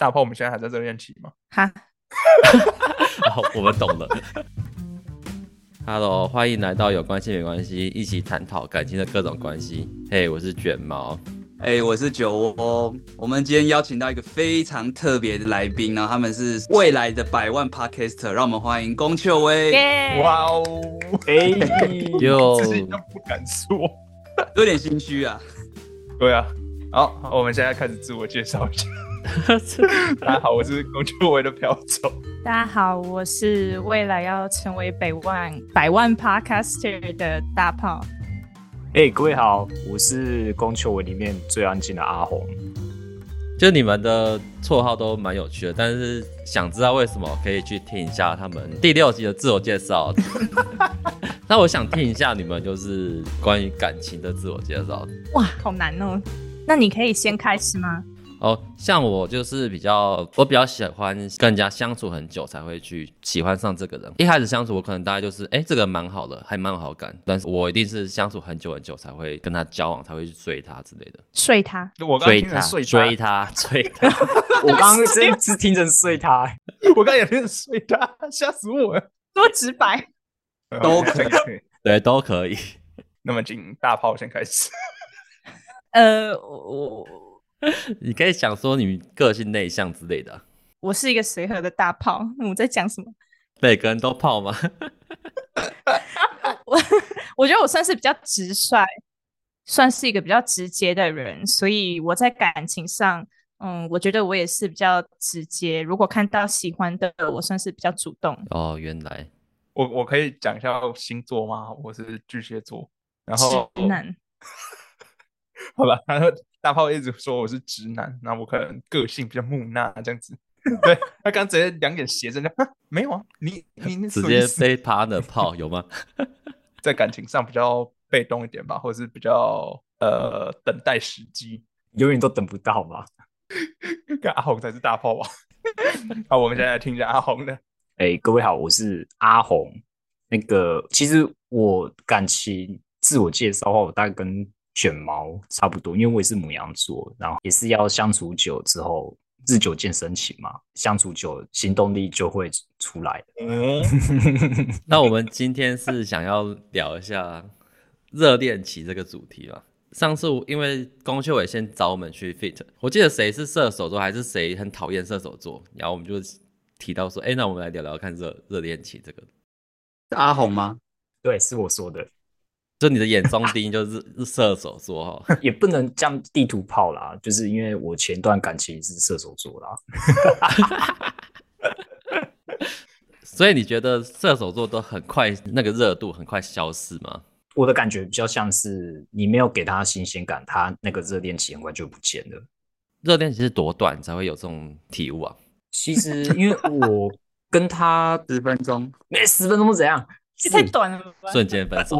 大炮，我们现在还在热恋期吗？哈，我们懂了。Hello，欢迎来到有关系没关系，一起探讨感情的各种关系。嘿、hey，我是卷毛。哎、欸，我是酒窝。我们今天邀请到一个非常特别的来宾，然后他们是未来的百万 Podcaster，让我们欢迎龚秋薇。哇哦，哎，哟，自己都不敢说，有点心虚啊。对啊，好，我们现在开始自我介绍一下。大家好，我是龚秋薇的朴总。大家好，我是未来要成为百万百万 Podcaster 的大炮。哎、欸，各位好，我是龚秋薇里面最安静的阿红。就你们的绰号都蛮有趣的，但是想知道为什么，可以去听一下他们第六集的自我介绍。那我想听一下你们就是关于感情的自我介绍。哇，好难哦。那你可以先开始吗？哦，像我就是比较，我比较喜欢跟人家相处很久才会去喜欢上这个人。一开始相处，我可能大概就是，哎、欸，这个蛮好的，还蛮有好感。但是我一定是相处很久很久才会跟他交往，才会去追他之类的。睡他？我刚刚听成睡追他，追他。我刚刚真是听成睡他，我刚刚也听成睡他，吓死我了。多直白，都可以，对，都可以。那么，请大炮先开始。呃，我。你可以想说你个性内向之类的、啊。我是一个随和的大炮。那我在讲什么？每个人都炮吗？我我觉得我算是比较直率，算是一个比较直接的人，所以我在感情上，嗯，我觉得我也是比较直接。如果看到喜欢的，我算是比较主动。哦，原来我我可以讲一下星座吗？我是巨蟹座，然后直男。好吧，然后。大炮一直说我是直男，那我可能个性比较木讷这样子。对，他刚直接两眼斜着，没有啊，你 你直接被他的炮有吗？在感情上比较被动一点吧，或者是比较呃等待时机，永远都等不到吧？跟阿红才是大炮吧？好，我们现在来听一下阿红的。哎、欸，各位好，我是阿红。那个，其实我感情自我介绍的话，我大概跟。卷毛差不多，因为我也是母羊座，然后也是要相处久之后，日久见深情嘛，相处久，行动力就会出来。嗯，那我们今天是想要聊一下热恋期这个主题吧。上次因为龚秀伟先找我们去 fit，我记得谁是射手座，还是谁很讨厌射手座，然后我们就提到说，哎，那我们来聊聊看热热恋期这个。是阿红吗？对，是我说的。就你的眼中钉就 是射手座哈，也不能这样地图炮啦，就是因为我前段感情是射手座啦，所以你觉得射手座都很快那个热度很快消失吗？我的感觉比较像是你没有给他新鲜感，他那个热恋期很快就不见了。热恋期是多短才会有这种体悟啊？其实因为我跟他十分钟，那十分钟是怎样？太短了吧，瞬间分手。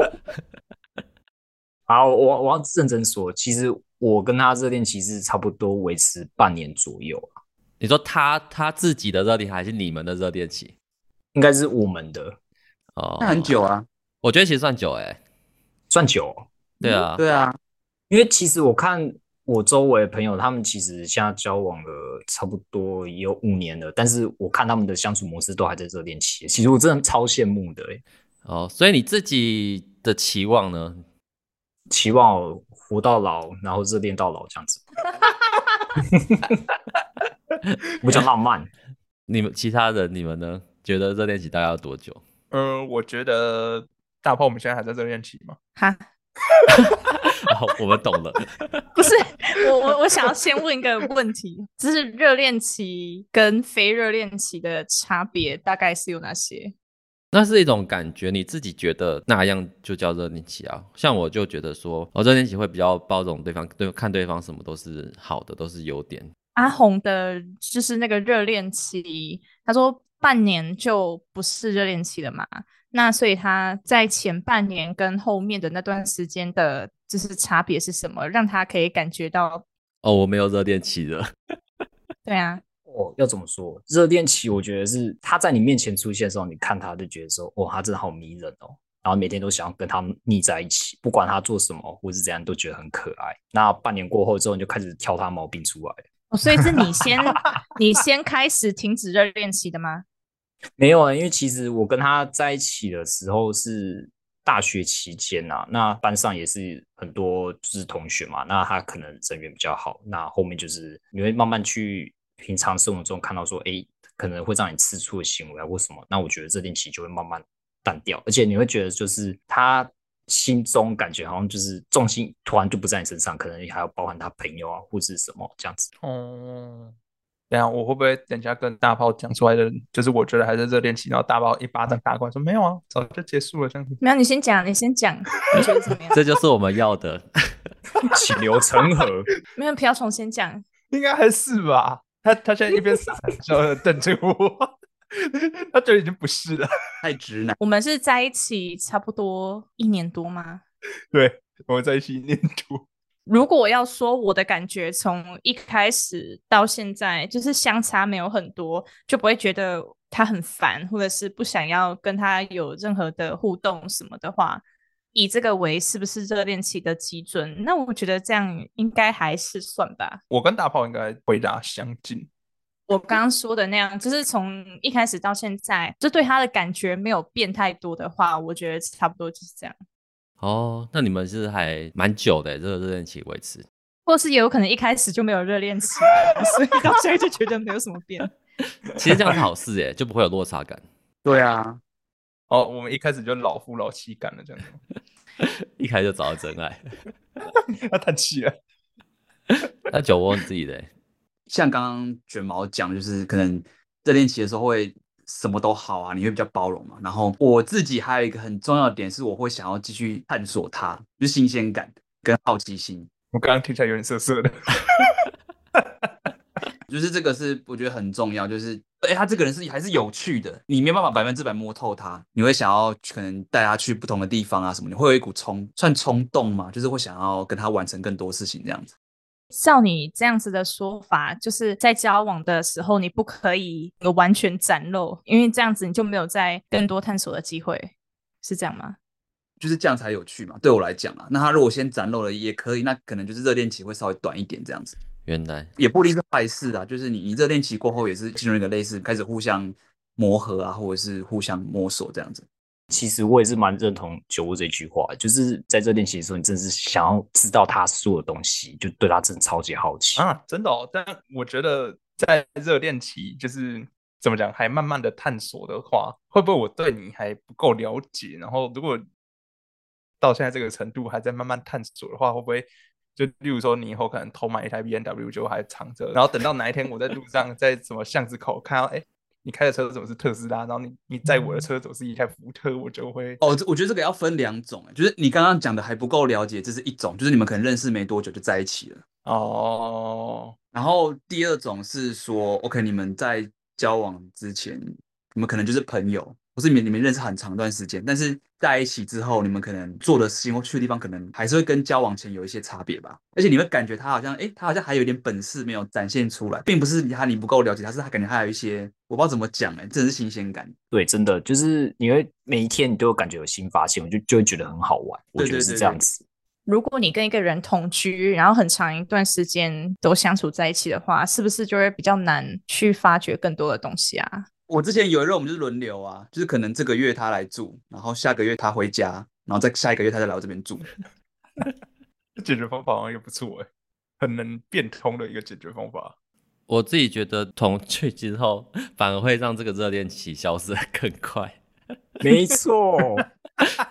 好，我我要认真说，其实我跟他热恋期是差不多维持半年左右。你说他他自己的热恋还是你们的热恋期？应该是我们的哦，那很久啊。我觉得其实算久哎、欸，算久。对啊，对啊，因为其实我看我周围的朋友，他们其实现在交往了差不多也有五年了，但是我看他们的相处模式都还在热恋期。其实我真的超羡慕的哎、欸。哦，所以你自己的期望呢？期望活到老，然后热恋到老这样子，比较浪漫。你们其他人，你们呢？觉得热恋期大概要多久？嗯、呃，我觉得大炮我们现在还在热恋期吗？哈，我们懂了。不是，我我我想要先问一个问题，就是热恋期跟非热恋期的差别大概是有哪些？那是一种感觉，你自己觉得那样就叫热恋期啊？像我就觉得说，我热恋期会比较包容对方，对看对方什么都是好的，都是优点。阿红的就是那个热恋期，他说半年就不是热恋期了嘛？那所以他在前半年跟后面的那段时间的，就是差别是什么，让他可以感觉到？哦，我没有热恋期了。对啊。哦，要怎么说？热恋期，我觉得是他在你面前出现的时候，你看他就觉得说，哦，他真的好迷人哦，然后每天都想要跟他腻在一起，不管他做什么或是怎样，都觉得很可爱。那半年过后之后，你就开始挑他毛病出来。哦，所以是你先，你先开始停止热恋期的吗？没有啊，因为其实我跟他在一起的时候是大学期间呐、啊，那班上也是很多就是同学嘛，那他可能人缘比较好，那后面就是你会慢慢去平常生活中看到说，哎，可能会让你吃醋的行为啊或什么，那我觉得热恋期就会慢慢淡掉，而且你会觉得就是他心中感觉好像就是重心突然就不在你身上，可能还要包含他朋友啊或是什么这样子。哦。等下，我会不会等下跟大炮讲出来的，就是我觉得还是热恋期，然后大炮一巴掌打过来说没有啊，早就结束了这样子。没有，你先讲，你先讲，你觉得怎么样？这就是我们要的，血流成河。没有，瓢虫先讲，应该还是吧？他他现在一边傻笑瞪着我，他觉得已经不是了，太直男。我们是在一起差不多一年多吗？对，我们在一起一年多。如果我要说我的感觉，从一开始到现在，就是相差没有很多，就不会觉得他很烦，或者是不想要跟他有任何的互动什么的话，以这个为是不是热恋期的基准，那我觉得这样应该还是算吧。我跟大炮应该回答相近。我刚刚说的那样，就是从一开始到现在，就对他的感觉没有变太多的话，我觉得差不多就是这样。哦，那你们是还蛮久的，这个热恋期维持，或是也有可能一开始就没有热恋期，所以到现在就觉得没有什么变。其实这样是好事耶，就不会有落差感。对啊，哦，我们一开始就老夫老妻感了，这样子，一开始就找到真爱，他叹气了。那酒窝你自己的，像刚刚卷毛讲，就是可能热恋期的时候会。什么都好啊，你会比较包容嘛。然后我自己还有一个很重要的点是，我会想要继续探索它，就是新鲜感跟好奇心。我刚刚听起来有点涩涩的，就是这个是我觉得很重要，就是哎，他这个人是还是有趣的，你没有办法百分之百摸透他，你会想要可能带他去不同的地方啊什么，你会有一股冲算冲动嘛，就是会想要跟他完成更多事情这样子。照你这样子的说法，就是在交往的时候，你不可以有完全展露，因为这样子你就没有再更多探索的机会，是这样吗？就是这样才有趣嘛，对我来讲啊。那他如果先展露了也可以，那可能就是热恋期会稍微短一点这样子。原来也不一定是坏事啊，就是你你热恋期过后也是进入一个类似开始互相磨合啊，或者是互相摸索这样子。其实我也是蛮认同酒窝这句话，就是在热恋期的时候，你真的是想要知道他所有的东西，就对他真的超级好奇啊！真的哦，但我觉得在热恋期，就是怎么讲，还慢慢的探索的话，会不会我对你还不够了解？然后如果到现在这个程度还在慢慢探索的话，会不会就例如说你以后可能偷买一台 BMW 就还藏着，然后等到哪一天我在路上 在什么巷子口看到哎。诶你开的车怎么是特斯拉？然后你你载我的车总是一台福特，我就会哦。我觉得这个要分两种，就是你刚刚讲的还不够了解，这是一种，就是你们可能认识没多久就在一起了哦。然后第二种是说，OK，你们在交往之前，你们可能就是朋友。不是你们你们认识很长一段时间，但是在一起之后，你们可能做的事情或去的地方，可能还是会跟交往前有一些差别吧。而且你会感觉他好像，哎，他好像还有一点本事没有展现出来，并不是他你不够了解他，是他感觉还有一些我不知道怎么讲，哎，真的是新鲜感。对，真的就是你会每一天你都有感觉有新发现，我就就会觉得很好玩。我觉得是这样子。如果你跟一个人同居，然后很长一段时间都相处在一起的话，是不是就会比较难去发掘更多的东西啊？我之前有一任，我们就是轮流啊，就是可能这个月他来住，然后下个月他回家，然后再下一个月他再来我这边住。解决方法好像也不错哎，很能变通的一个解决方法。我自己觉得同居之后反而会让这个热恋期消失得更快。没错，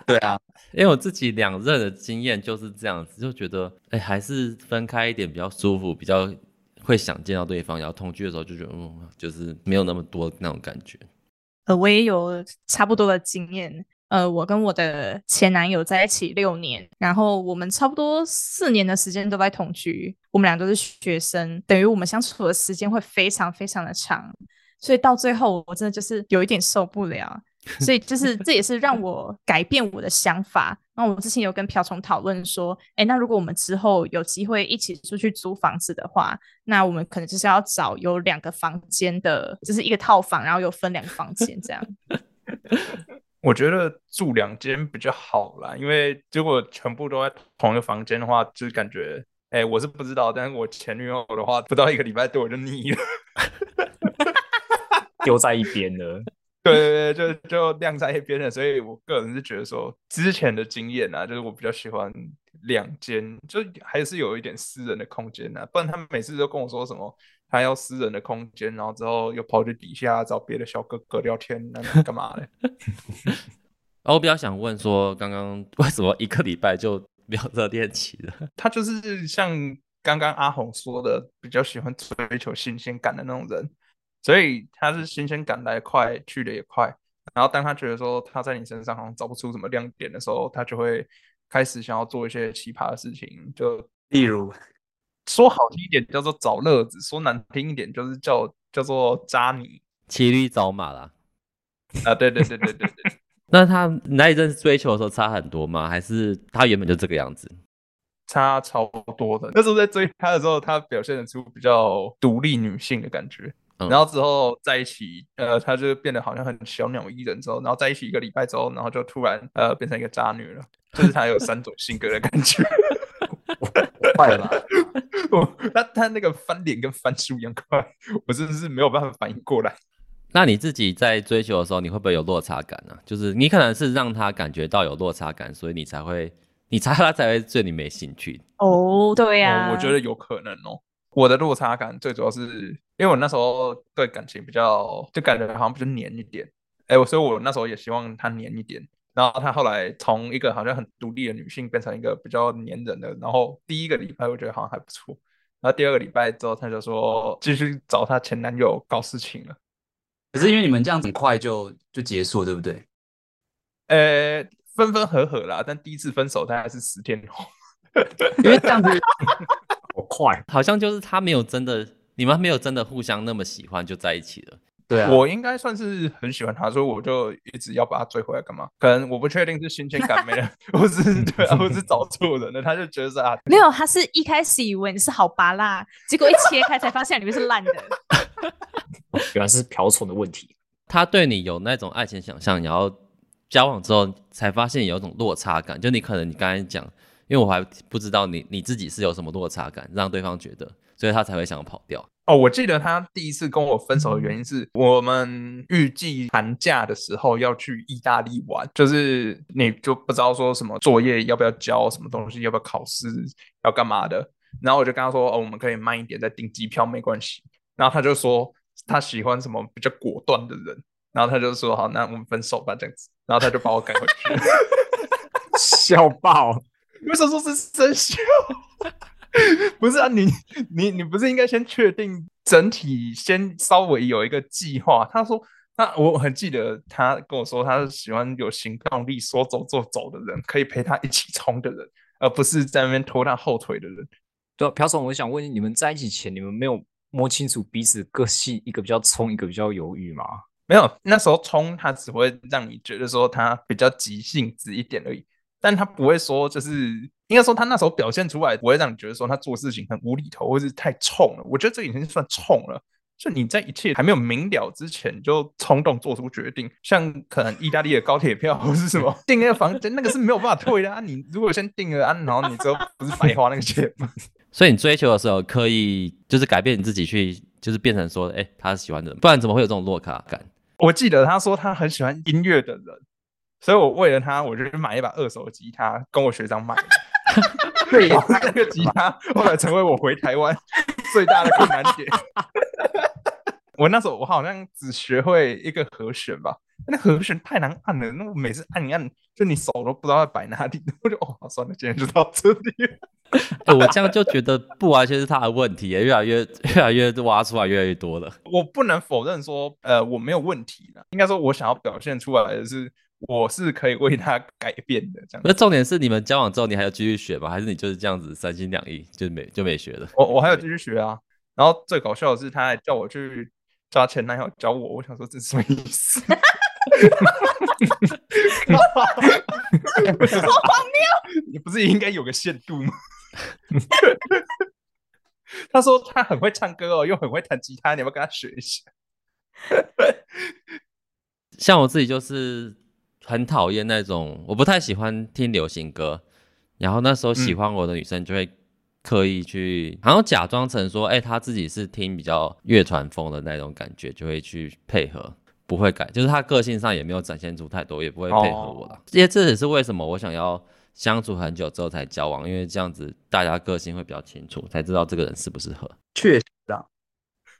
对啊，因为我自己两任的经验就是这样子，就觉得哎，还是分开一点比较舒服，比较。会想见到对方，然后同居的时候就觉得，嗯，就是没有那么多那种感觉。呃，我也有差不多的经验。呃，我跟我的前男友在一起六年，然后我们差不多四年的时间都在同居。我们俩都是学生，等于我们相处的时间会非常非常的长，所以到最后我真的就是有一点受不了。所以就是这也是让我改变我的想法。那我之前有跟瓢虫讨论说，哎，那如果我们之后有机会一起出去租房子的话，那我们可能就是要找有两个房间的，就是一个套房，然后又分两个房间这样。我觉得住两间比较好啦，因为如果全部都在同一个房间的话，就是感觉哎，我是不知道，但是我前女友的话，不到一个礼拜对我就腻了，丢在一边了。对对对，就就晾在一边了。所以我个人是觉得说，之前的经验啊，就是我比较喜欢两间，就还是有一点私人的空间啊。不然他们每次都跟我说什么，他要私人的空间，然后之后又跑去底下找别的小哥哥聊天，那干嘛嘞？我比较想问说，刚刚为什么一个礼拜就？比较热恋期了，他就是像刚刚阿红说的，比较喜欢追求新鲜感的那种人，所以他是新鲜感来快，去的也快。然后当他觉得说他在你身上好像找不出什么亮点的时候，他就会开始想要做一些奇葩的事情，就例如说好听一点叫做找乐子，说难听一点就是叫叫做渣你，骑驴找马啦。啊，对对对对对对。那他那一阵追求的时候差很多吗？还是他原本就这个样子？差超多的。那时候在追他的时候，他表现得出比较独立女性的感觉。嗯、然后之后在一起，呃，他就变得好像很小鸟依人。之后，然后在一起一个礼拜之后，然后就突然呃变成一个渣女了。就是他有三种性格的感觉。快了吧？我 他他那个翻脸跟翻书一样快，我真的是没有办法反应过来。那你自己在追求的时候，你会不会有落差感呢、啊？就是你可能是让他感觉到有落差感，所以你才会，你才他才会对你没兴趣。哦，对呀、啊，我觉得有可能哦。我的落差感最主要是因为我那时候对感情比较，就感觉好像比较黏一点。哎，我所以，我那时候也希望她黏一点。然后她后来从一个好像很独立的女性变成一个比较黏人的。然后第一个礼拜我觉得好像还不错，然后第二个礼拜之后她就说继续找她前男友搞事情了。可是因为你们这样子很快就就结束，对不对？呃，分分合合啦，但第一次分手大概是十天后，因为这样子好快，好像就是他没有真的，你们没有真的互相那么喜欢就在一起了。对啊，我应该算是很喜欢他，所以我就一直要把他追回来干嘛？可能我不确定是新鲜感没了，或是对啊，或是找错人了，他就觉得是啊，没有，他是一开始以为你是好拔辣，结果一切开才发现里面是烂的。原来是瓢虫的问题。他对你有那种爱情想象，然后交往之后才发现有一种落差感。就你可能你刚才讲，因为我还不知道你你自己是有什么落差感，让对方觉得，所以他才会想要跑掉。哦，我记得他第一次跟我分手的原因是我们预计寒假的时候要去意大利玩，就是你就不知道说什么作业要不要交，什么东西要不要考试，要干嘛的。然后我就跟他说，哦，我们可以慢一点再订机票，没关系。然后他就说。他喜欢什么比较果断的人，然后他就说好，那我们分手吧，这样子，然后他就把我赶回去，笑爆！为什么说是生锈？不是啊，你你你不是应该先确定整体，先稍微有一个计划？他说，那我很记得他跟我说，他是喜欢有行动力、说走就走的人，可以陪他一起冲的人，而不是在那边拖他后腿的人。对啊，朴总，我想问你们在一起前，你们没有？摸清楚彼此个性，一个比较冲，一个比较犹豫吗？没有，那时候冲他只会让你觉得说他比较急性子一点而已，但他不会说就是应该说他那时候表现出来不会让你觉得说他做事情很无厘头或是太冲了。我觉得这已经算冲了，就你在一切还没有明了之前就冲动做出决定，像可能意大利的高铁票或是什么订那个房间，那个是没有办法退的啊。你如果先订了啊，然后你之后不是白花那个钱吗？所以你追求的时候，刻意就是改变你自己，去就是变成说，哎、欸，他是喜欢的人，不然怎么会有这种落卡感？我记得他说他很喜欢音乐的人，所以我为了他，我就去买一把二手吉他，跟我学长买。对，那个吉他后来成为我回台湾最大的困难点。我那时候我好像只学会一个和弦吧，那和弦太难按了，那我每次按一按，就你手都不知道要摆哪里，我就哦，算了，今天就到这里。欸、我这样就觉得不完全是他的问题，越来越越来越挖出来越来越多了。我不能否认说，呃，我没有问题了。应该说，我想要表现出来的是，我是可以为他改变的。这样。那重点是，你们交往之后，你还要继续学吗？还是你就是这样子三心两意，就没就没学了？我我还要继续学啊。然后最搞笑的是，他还叫我去抓前男友教我。我想说，这是什么意思？好荒谬！你不是应该有个限度吗？他说他很会唱歌哦，又很会弹吉他，你要不要跟他学一下？像我自己就是很讨厌那种，我不太喜欢听流行歌。然后那时候喜欢我的女生就会刻意去，好像假装成说，哎、欸，他自己是听比较乐团风的那种感觉，就会去配合，不会改，就是她个性上也没有展现出太多，也不会配合我了。因为这也是为什么我想要相处很久之后才交往，因为这样子大家个性会比较清楚，才知道这个人适不适合。确实啊，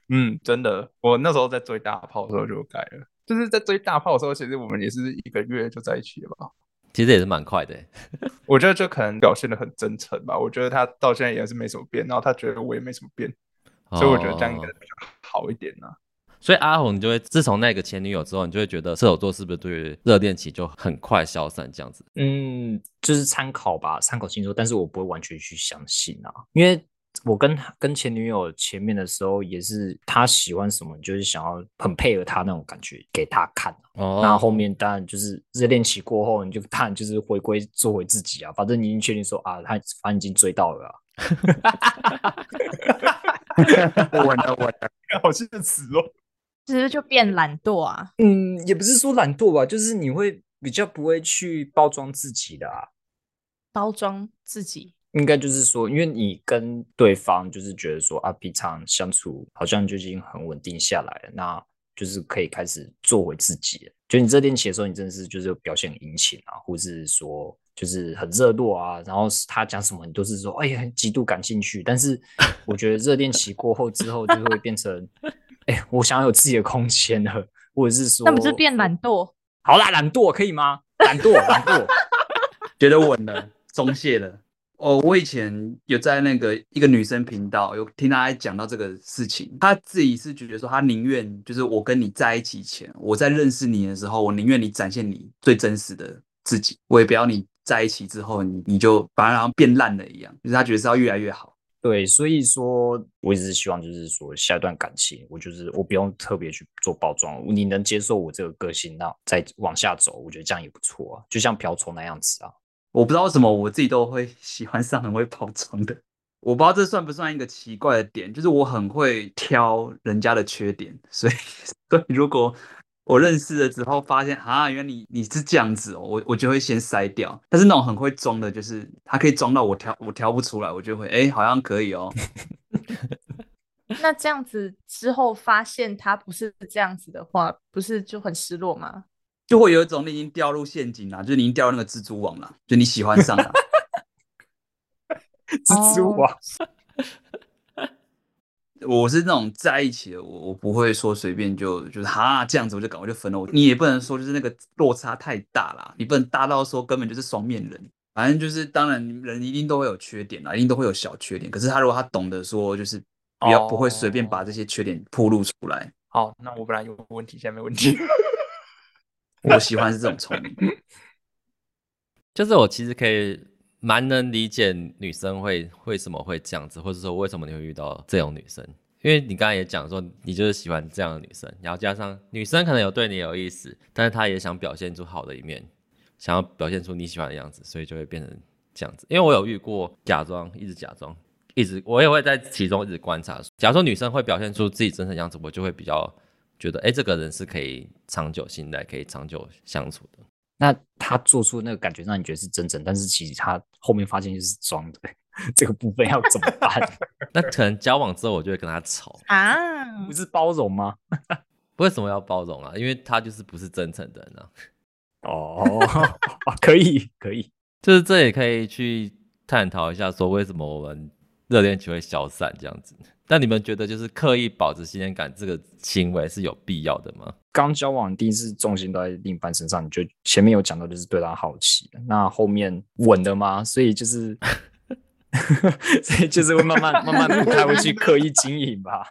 嗯，真的，我那时候在追大炮的时候就改了，就是在追大炮的时候，其实我们也是一个月就在一起了吧。其实也是蛮快的，我觉得这可能表现的很真诚吧。我觉得他到现在也是没什么变，然后他觉得我也没什么变，哦、所以我觉得这样应该比较好一点呢、啊。所以阿红，你就会自从那个前女友之后，你就会觉得射手座是不是对于热恋期就很快消散这样子？嗯，就是参考吧，参考星座，但是我不会完全去相信啊，因为。我跟跟前女友前面的时候，也是他喜欢什么，就是想要很配合他那种感觉给他看。哦，那后面当然就是热恋期过后，你就看就是回归做回自己啊。反正你已经确定说啊，他反正已经追到了、啊。我的我的，好现实哦。其实就变懒惰啊？嗯，也不是说懒惰吧，就是你会比较不会去包装自己的啊。包装自己。应该就是说，因为你跟对方就是觉得说啊，平常相处好像就已经很稳定下来了，那就是可以开始做回自己了。就你热恋期的时候，你真的是就是表现很殷勤啊，或是说就是很热络啊，然后他讲什么你都是说哎呀，极度感兴趣。但是我觉得热恋期过后之后，就会变成哎，我想要有自己的空间了，或者是说那不是变懒惰？好啦，懒惰可以吗？懒惰，懒惰，觉得稳了，松懈了。哦，我以前有在那个一个女生频道有听她讲到这个事情，她自己是觉得说，她宁愿就是我跟你在一起前，我在认识你的时候，我宁愿你展现你最真实的自己，我也不要你在一起之后，你你就把它好像变烂了一样，就是她觉得是要越来越好。对，所以说我一直希望就是说下一段感情，我就是我不用特别去做包装，你能接受我这个个性，那再往下走，我觉得这样也不错啊，就像瓢虫那样子啊。我不知道为什么我自己都会喜欢上很会包装的，我不知道这算不算一个奇怪的点，就是我很会挑人家的缺点，所以所以如果我认识了之后发现啊，原来你你是这样子哦，我我就会先筛掉。但是那种很会装的，就是他可以装到我挑我挑不出来，我就会哎，好像可以哦。那这样子之后发现他不是这样子的话，不是就很失落吗？就会有一种你已经掉入陷阱了，就是你已经掉入那个蜘蛛网了，就你喜欢上了 蜘蛛网。我是那种在一起的，我我不会说随便就就是哈这样子我就赶快就分了。你也不能说就是那个落差太大了，你不能大到说根本就是双面人。反正就是当然人一定都会有缺点啦，一定都会有小缺点。可是他如果他懂得说就是不要不会随便把这些缺点暴露出来。好，那我本来有个问题，现在没问题。我喜欢是这种聪明，就是我其实可以蛮能理解女生会为什么会这样子，或者说为什么你会遇到这种女生，因为你刚才也讲说你就是喜欢这样的女生，然后加上女生可能有对你有意思，但是她也想表现出好的一面，想要表现出你喜欢的样子，所以就会变成这样子。因为我有遇过假装，一直假装，一直我也会在其中一直观察。假如说女生会表现出自己真实的样子，我就会比较。觉得哎、欸，这个人是可以长久信赖、可以长久相处的。那他做出那个感觉让你觉得是真诚，但是其实他后面发现就是装的，这个部分要怎么办？那可能交往之后，我就会跟他吵啊，不是包容吗？为什么要包容啊？因为他就是不是真诚的人啊。哦，可以可以，就是这也可以去探讨一下，说为什么我们热恋期会消散这样子。那你们觉得就是刻意保持新鲜感这个行为是有必要的吗？刚交往第一次重心都在另一半身上，你就前面有讲到就是对他好奇，那后面稳的吗？所以就是，所以就是会慢慢慢慢不太会去刻意经营吧。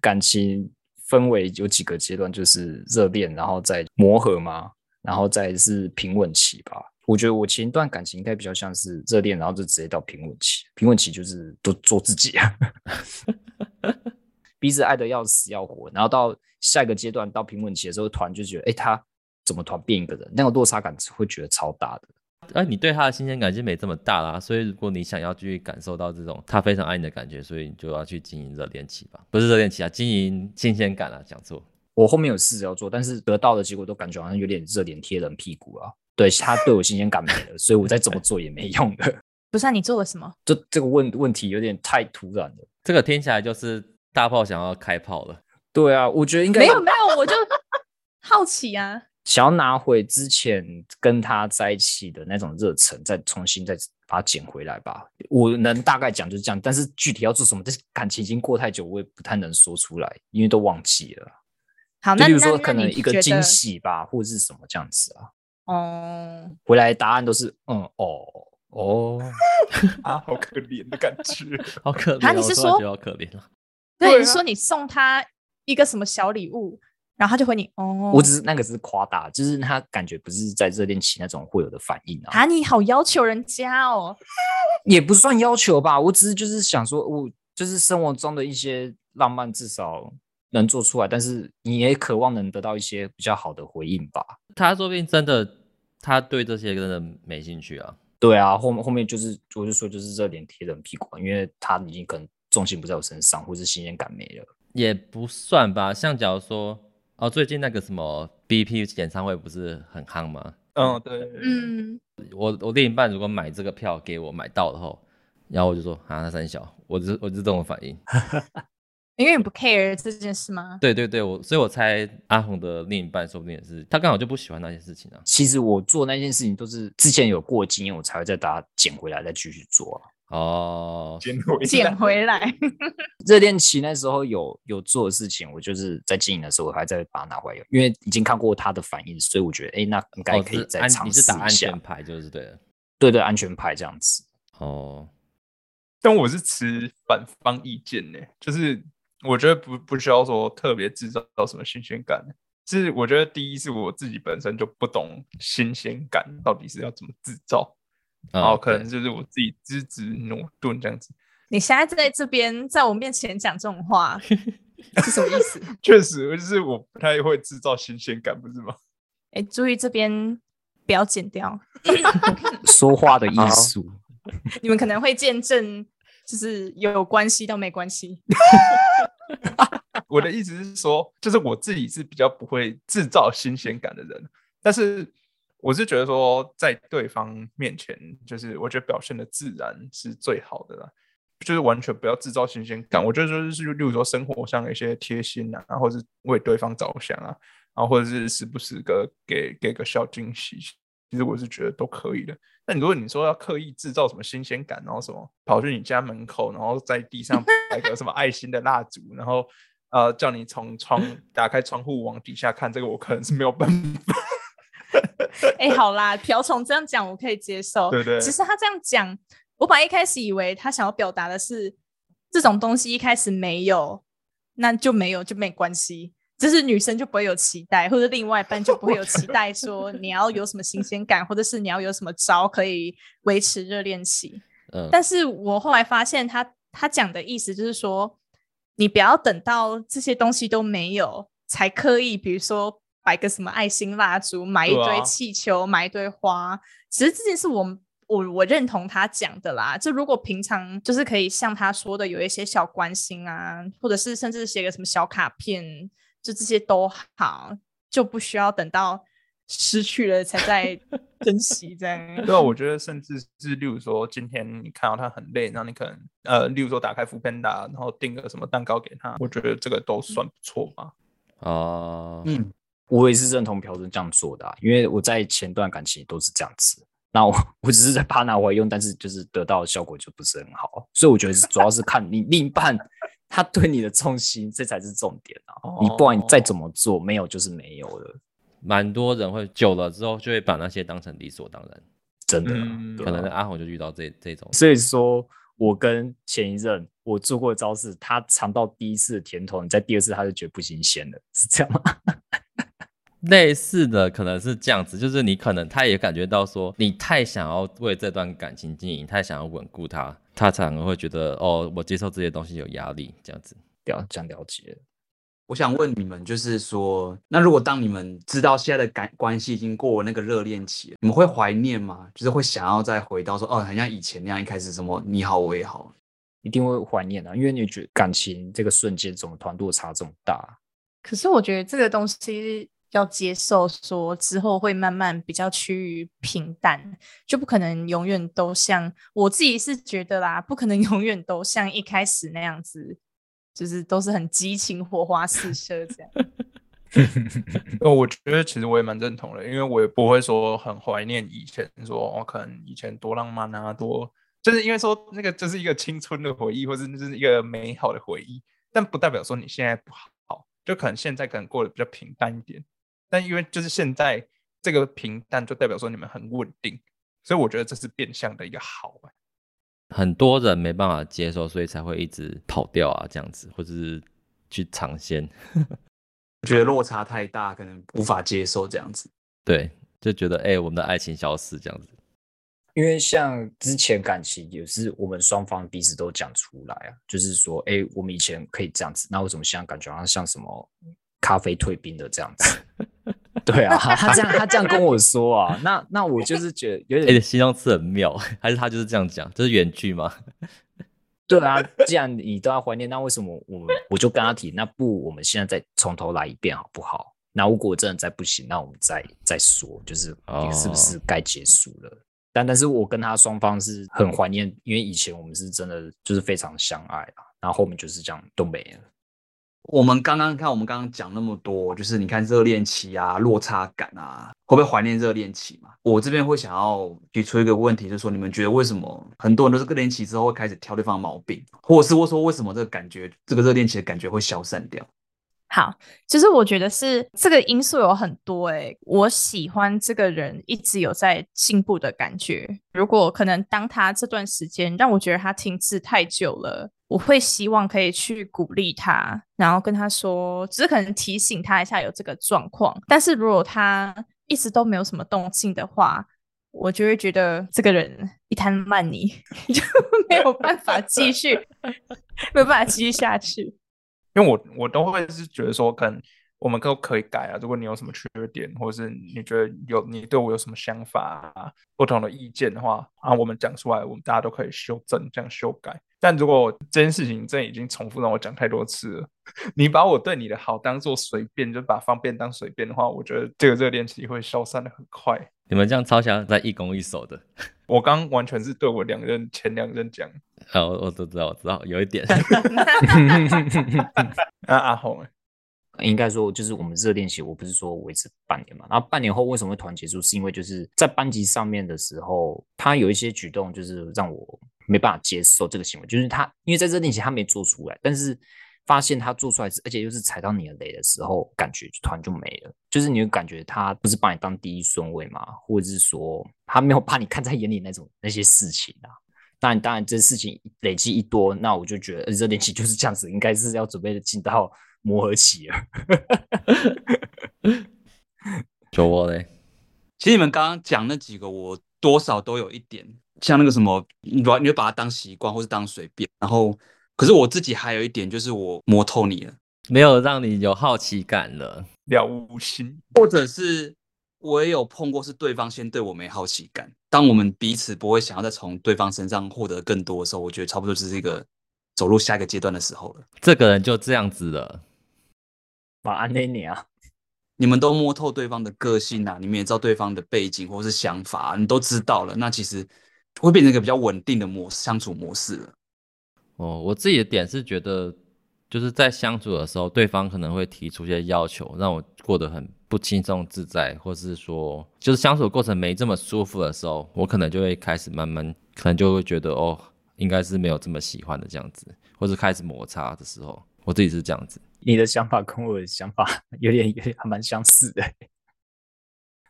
感情分为有几个阶段，就是热恋，然后再磨合嘛，然后再是平稳期吧。我觉得我前一段感情应该比较像是热恋，然后就直接到平稳期。平稳期就是都做自己啊，彼此爱的要死要活，然后到下一个阶段到平稳期的时候，突然就觉得，哎，他怎么突然变一个人？那个落差感会觉得超大的。哎、啊、你对他的新鲜感就没这么大啦，所以如果你想要去感受到这种他非常爱你的感觉，所以你就要去经营热恋期吧，不是热恋期啊，经营新鲜感啊，讲错。我后面有试着要做，但是得到的结果都感觉好像有点热脸贴人屁股啊。对，他对我新鲜感没了，所以我再怎么做也没用的。不是、啊、你做了什么？这这个问问题有点太突然了。这个听起来就是大炮想要开炮了。对啊，我觉得应该没有没有，我就好奇啊，想要拿回之前跟他在一起的那种热忱，再重新再把它捡回来吧。我能大概讲就是这样，但是具体要做什么，这感情已经过太久，我也不太能说出来，因为都忘记了。好，那比如说可能一个惊喜吧，或者是什么这样子啊。哦，回来答案都是嗯哦哦 啊，好可怜的感觉，好可怜。啊，你是说好可怜了？对，你说你送他一个什么小礼物，然后他就回你哦。我只是那个只是夸大，就是他感觉不是在热恋期那种会有的反应啊。啊，你好要求人家哦，也不算要求吧，我只是就是想说，我就是生活中的一些浪漫，至少。能做出来，但是你也渴望能得到一些比较好的回应吧。他说不定真的，他对这些真的没兴趣啊。对啊，后面后面就是，我就说就是热脸贴冷屁股，因为他已经可能重心不在我身上，或是新鲜感没了。也不算吧，像假如说，哦，最近那个什么 BP 演唱会不是很夯吗？嗯，对，嗯，我我另一半如果买这个票给我买到的话，然后我就说啊，那三小，我就我就这种反应。因为你不 care 这件事吗？对对对，我所以我猜阿红的另一半说不定也是，他刚好就不喜欢那件事情啊。其实我做那件事情都是之前有过经验，我才会再把它捡回来，再继续做啊。哦，捡回捡回来。热恋期那时候有有做的事情，我就是在经营的时候，我还在把它拿回来用，因为已经看过他的反应，所以我觉得，哎，那应该可以再尝试一下。哦，你是打安全牌就是对了。对对，安全牌这样子。哦，但我是持反方意见呢，就是。我觉得不不需要说特别制造什么新鲜感，是我觉得第一是我自己本身就不懂新鲜感到底是要怎么制造，然后可能就是我自己资质駑钝这样子。你现在在这边在我面前讲这种话 是什么意思？确实，就是我不太会制造新鲜感，不是吗？哎，注意这边不要剪掉 说话的艺术，你们可能会见证。就是有关系到没关系。我的意思是说，就是我自己是比较不会制造新鲜感的人，但是我是觉得说，在对方面前，就是我觉得表现的自然是最好的啦，就是完全不要制造新鲜感。我觉得就是，例如说生活上的一些贴心啊，或者是为对方着想啊，然后或者是时不时个给给个小惊喜。其实我是觉得都可以的。那如果你说要刻意制造什么新鲜感，然后什么跑去你家门口，然后在地上摆个什么爱心的蜡烛，然后呃叫你从窗打开窗户往底下看，这个我可能是没有办法。哎、欸，好啦，瓢虫这样讲我可以接受。对对。其实他这样讲，我本来一开始以为他想要表达的是这种东西一开始没有，那就没有就没关系。就是女生就不会有期待，或者另外一半就不会有期待，说你要有什么新鲜感，或者是你要有什么招可以维持热恋期。嗯，但是我后来发现他他讲的意思就是说，你不要等到这些东西都没有，才刻意，比如说摆个什么爱心蜡烛，买一堆气球，啊、买一堆花。其实这件事我我我认同他讲的啦。就如果平常就是可以像他说的有一些小关心啊，或者是甚至写个什么小卡片。就这些都好，就不需要等到失去了才在珍惜这样。对啊，我觉得甚至是，例如说今天你看到他很累，然后你可能呃，例如说打开 foodpanda，然后订个什么蛋糕给他，我觉得这个都算不错吧。哦、uh，嗯，我也是认同朴准这样做的、啊，因为我在前段感情都是这样子。那我我只是在怕拿回来用，但是就是得到的效果就不是很好，所以我觉得主要是看你另一半。他对你的重心，这才是重点啊！哦、你不管你再怎么做，没有就是没有了。蛮多人会久了之后，就会把那些当成理所当然。真的，可能阿红就遇到这这种。所以说，我跟前一任我做过的招式，他尝到第一次的甜头，你在第二次他就觉得不新鲜了，是这样吗？类似的可能是这样子，就是你可能他也感觉到说，你太想要为这段感情经营，太想要稳固他。他才能会觉得哦，我接受这些东西有压力，这样子。了，这样了解。我想问你们，就是说，那如果当你们知道现在的感关系已经过了那个热恋期，你们会怀念吗？就是会想要再回到说，哦，很像以前那样，一开始什么你好我也好，一定会怀念啊，因为你觉得感情这个瞬间怎么团度差这么大？可是我觉得这个东西要接受说之后会慢慢比较趋于平淡，就不可能永远都像我自己是觉得啦，不可能 永远都像一开始那样子，就是都是很激情、火花四射这样。我觉得其实我也蛮认同的，因为我也不会说很怀念以前，说我、可能以前多浪漫啊，多就是因为说那个就是一个青春的回忆，或者就是一个美好的回忆，但不代表说你现在不好，就可能现在可能过得比较平淡一点。但因为就是现在这个平淡，就代表说你们很稳定，所以我觉得这是变相的一个好。很多人没办法接受，所以才会一直跑掉啊，这样子，或者是去尝鲜。我觉得落差太大，可能无法接受这样子。对，就觉得哎、欸，我们的爱情消失这样子。因为像之前感情也是我们双方彼此都讲出来啊，就是说，哎、欸，我们以前可以这样子，那为什么现在感觉好像像什么咖啡退冰的这样子？对啊，他这样 他这样跟我说啊，那那我就是觉得有点、欸、形容词很妙，还是他就是这样讲，这是原句吗？对啊，既然你都要怀念，那为什么我们我就跟他提，那不我们现在再从头来一遍好不好？那如果真的再不行，那我们再再说，就是你是不是该结束了？Oh. 但但是我跟他双方是很怀念，因为以前我们是真的就是非常相爱啊，然后后面就是这样都没了。我们刚刚看，我们刚刚讲那么多，就是你看热恋期啊，落差感啊，会不会怀念热恋期嘛？我这边会想要提出一个问题，就是说你们觉得为什么很多人都是热恋期之后会开始挑对方的毛病，或者是我说为什么这个感觉，这个热恋期的感觉会消散掉？好，其实我觉得是这个因素有很多诶、我喜欢这个人一直有在进步的感觉，如果可能当他这段时间让我觉得他停滞太久了。我会希望可以去鼓励他，然后跟他说，只是可能提醒他一下有这个状况。但是如果他一直都没有什么动静的话，我就会觉得这个人一滩烂泥，就没有办法继续，没有办法继续下去。因为我我都会是觉得说，可能我们都可以改啊。如果你有什么缺点，或者是你觉得有你对我有什么想法啊，不同的意见的话，啊，我们讲出来，我们大家都可以修正，这样修改。但如果这件事情真的已经重复让我讲太多次了，你把我对你的好当做随便，就把方便当随便的话，我觉得这个热恋期会消散的很快。你们这样超像在一攻一守的。我刚完全是对我两任前两任讲。啊，我都知道，我知道有一点。那，阿红，应该说就是我们热恋期，我不是说维持半年嘛，然后半年后为什么会突然结束？是因为就是在班级上面的时候，他有一些举动，就是让我。没办法接受这个行为，就是他，因为在这之前他没做出来，但是发现他做出来，而且又是踩到你的雷的时候，感觉就突然就没了。就是你会感觉他不是把你当第一顺位嘛，或者是说他没有把你看在眼里那种那些事情啊。当然，当然这事情累积一多，那我就觉得热恋期就是这样子，应该是要准备进到磨合期了。就我嘞，其实你们刚刚讲那几个，我多少都有一点。像那个什么，你把你会把它当习惯，或是当随便。然后，可是我自己还有一点，就是我摸透你了，没有让你有好奇感了，了无心，或者是我也有碰过，是对方先对我没好奇感。当我们彼此不会想要再从对方身上获得更多的时候，我觉得差不多就是一个走入下一个阶段的时候了。这个人就这样子了，晚安，那你啊，你们都摸透对方的个性啊，你们也知道对方的背景或是想法，你都知道了。那其实。会变成一个比较稳定的模相处模式了。哦，我自己的点是觉得，就是在相处的时候，对方可能会提出一些要求，让我过得很不轻松自在，或是说，就是相处的过程没这么舒服的时候，我可能就会开始慢慢，可能就会觉得，哦，应该是没有这么喜欢的这样子，或是开始摩擦的时候，我自己是这样子。你的想法跟我的想法 有点有点还蛮相似的。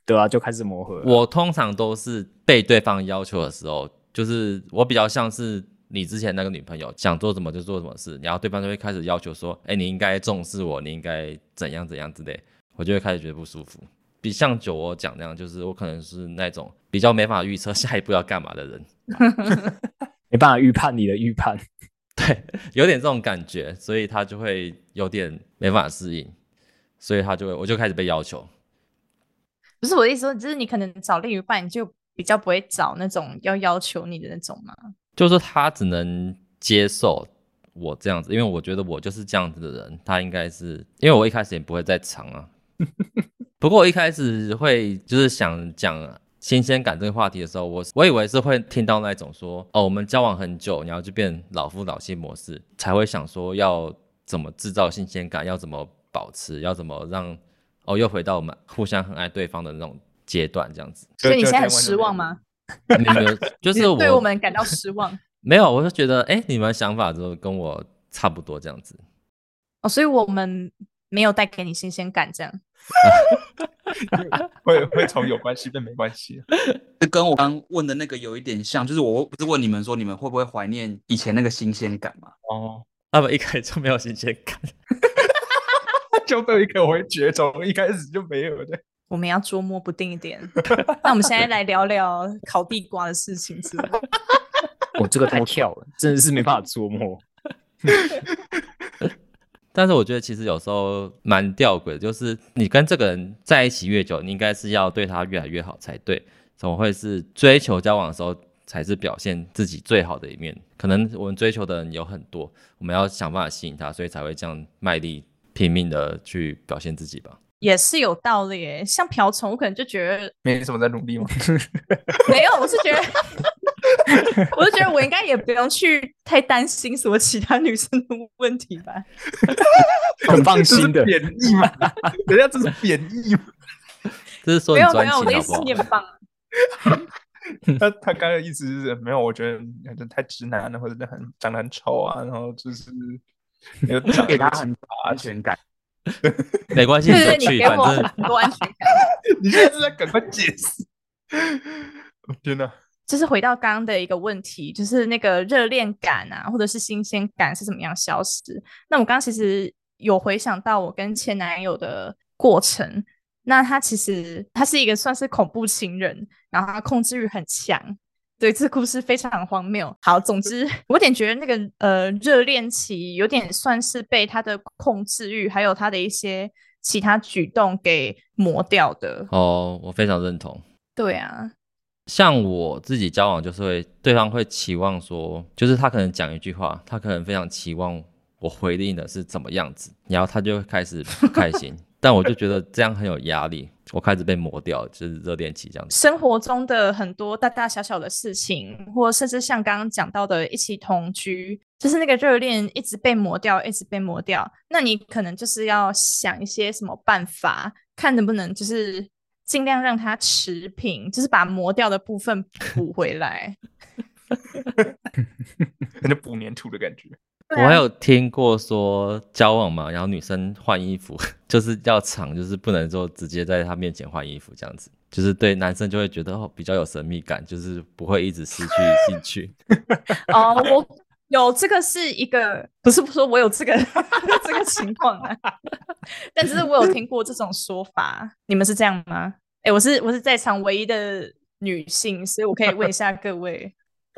对啊，就开始磨合。我通常都是被对方要求的时候，就是我比较像是你之前那个女朋友，想做什么就做什么事，然后对方就会开始要求说：“哎，你应该重视我，你应该怎样怎样之类。”我就会开始觉得不舒服。比像酒窝讲那样，就是我可能是那种比较没法预测下一步要干嘛的人，没办法预判你的预判，对，有点这种感觉，所以他就会有点没办法适应，所以他就会我就开始被要求。不是我的意思说，就是你可能找另一半，就比较不会找那种要要求你的那种嘛？就是他只能接受我这样子，因为我觉得我就是这样子的人，他应该是因为我一开始也不会在场啊，不过我一开始会就是想讲新鲜感这个话题的时候，我我以为是会听到那种说，哦，我们交往很久，然后就变老夫老妻模式，才会想说要怎么制造新鲜感，要怎么保持，要怎么让哦又回到我们互相很爱对方的那种阶段，这样子。所以你现在很失望吗？你们 就是我对我们感到失望。没有，我就觉得，哎，你们想法都跟我差不多这样子。哦，所以我们没有带给你新鲜感，这样。会会从有关系变没关系，这跟我刚问的那个有一点像，就是我不是问你们说你们会不会怀念以前那个新鲜感吗？哦，他们一开始就没有新鲜感，就对一个我会觉得从一开始就没有的。我们要捉摸不定一点。那我们现在来聊聊烤地瓜的事情，是吧？我这个太跳了，真的是没办法捉摸。但是我觉得其实有时候蛮吊诡的，就是你跟这个人在一起越久，你应该是要对他越来越好才对，怎么会是追求交往的时候才是表现自己最好的一面？可能我们追求的人有很多，我们要想办法吸引他，所以才会这样卖力拼命的去表现自己吧。也是有道理诶，像瓢虫，我可能就觉得没什么在努力吗？没有，我是觉得。我是觉得我应该也不用去太担心什么其他女生的问题吧，很放心的贬义嘛？人家这是贬义嘛？这是说没有没有，我的意思是你很棒。他他刚刚的意思是没有，我觉得太直男了，或者很长得很丑啊，然后就是有给他很安全感。没关系，你给我很多安全感。你现在是在赶快解释？天哪！就是回到刚刚的一个问题，就是那个热恋感啊，或者是新鲜感是怎么样消失？那我刚刚其实有回想到我跟前男友的过程，那他其实他是一个算是恐怖情人，然后他控制欲很强，对，这故事非常荒谬。好，总之 我有点觉得那个呃热恋期有点算是被他的控制欲还有他的一些其他举动给磨掉的。哦，我非常认同。对啊。像我自己交往，就是会对方会期望说，就是他可能讲一句话，他可能非常期望我回应的是怎么样子，然后他就会开始不开心，但我就觉得这样很有压力，我开始被磨掉，就是热恋期这样子。生活中的很多大大小小的事情，或甚至像刚刚讲到的一起同居，就是那个热恋一直被磨掉，一直被磨掉，那你可能就是要想一些什么办法，看能不能就是。尽量让它持平，就是把磨掉的部分补回来，那就补粘土的感觉。我还有听过说交往嘛，然后女生换衣服 就是要长，就是不能说直接在她面前换衣服这样子，就是对男生就会觉得哦比较有神秘感，就是不会一直失去兴趣。哦，我有这个是一个，不是不说我有这个这个情况啊。但是我有听过这种说法，你们是这样吗？哎、欸，我是我是在场唯一的女性，所以我可以问一下各位。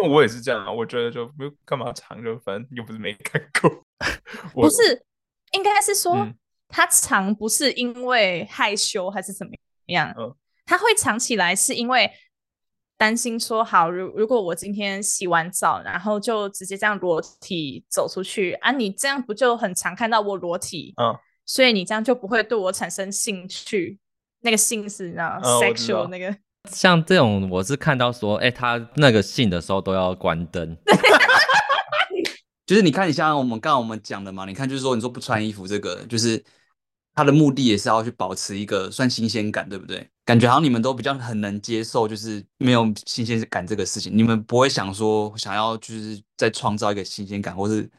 我也是这样啊，我觉得就不干嘛长，就反正又不是没看过。不是，应该是说、嗯、他长不是因为害羞还是怎么样？嗯，他会藏起来是因为担心说，好，如如果我今天洗完澡，然后就直接这样裸体走出去啊，你这样不就很常看到我裸体？嗯。所以你这样就不会对我产生兴趣，那个性是你知道、嗯、sexual 那个。像这种，我是看到说，哎、他那个信的时候都要关灯。就是你看，你像我们刚刚我们讲的嘛，你看就是说，你说不穿衣服这个，就是他的目的也是要去保持一个算新鲜感，对不对？感觉好像你们都比较很能接受，就是没有新鲜感这个事情，你们不会想说想要就是再创造一个新鲜感，或是。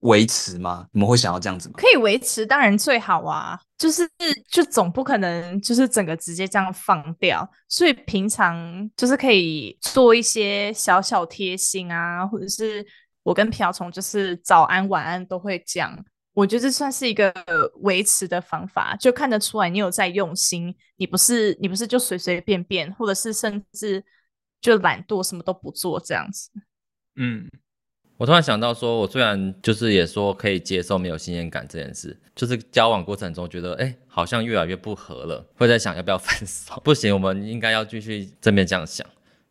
维持吗？你们会想要这样子吗？可以维持，当然最好啊。就是就总不可能就是整个直接这样放掉，所以平常就是可以做一些小小贴心啊，或者是我跟瓢虫就是早安晚安都会讲。我觉得这算是一个维持的方法，就看得出来你有在用心，你不是你不是就随随便便，或者是甚至就懒惰什么都不做这样子。嗯。我突然想到，说我虽然就是也说可以接受没有新鲜感这件事，就是交往过程中觉得，哎，好像越来越不合了，会在想要不要分手。不行，我们应该要继续正面这样想。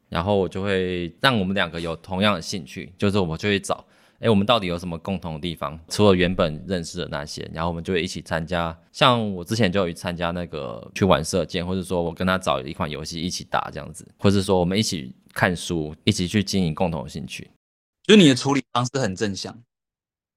然后我就会让我们两个有同样的兴趣，就是我就会找，哎，我们到底有什么共同的地方？除了原本认识的那些，然后我们就会一起参加。像我之前就有参加那个去玩射箭，或者说我跟他找一款游戏一起打这样子，或者说我们一起看书，一起去经营共同的兴趣。就你的处理方式很正向。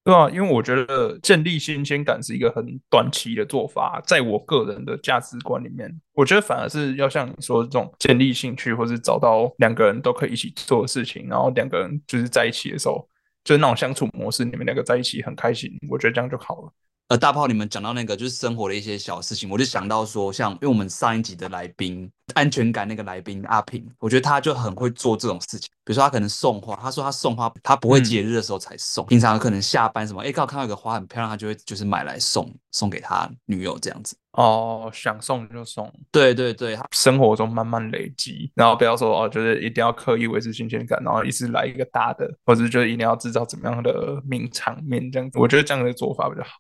对啊，因为我觉得建立新鲜感是一个很短期的做法，在我个人的价值观里面，我觉得反而是要像你说的这种建立兴趣，或是找到两个人都可以一起做的事情，然后两个人就是在一起的时候，就是那种相处模式，你们两个在一起很开心，我觉得这样就好了。呃，大炮，你们讲到那个就是生活的一些小事情，我就想到说，像因为我们上一集的来宾安全感那个来宾阿平，我觉得他就很会做这种事情。比如说他可能送花，他说他送花，他不会节日的时候才送，嗯、平常可能下班什么，哎，刚好看到一个花很漂亮，他就会就是买来送送给他女友这样子。哦，想送就送。对对对，他生活中慢慢累积，然后不要说哦，就是一定要刻意维持新鲜感，然后一直来一个大的，或者就是一定要制造怎么样的名场面这样子。我觉得这样的做法比较好。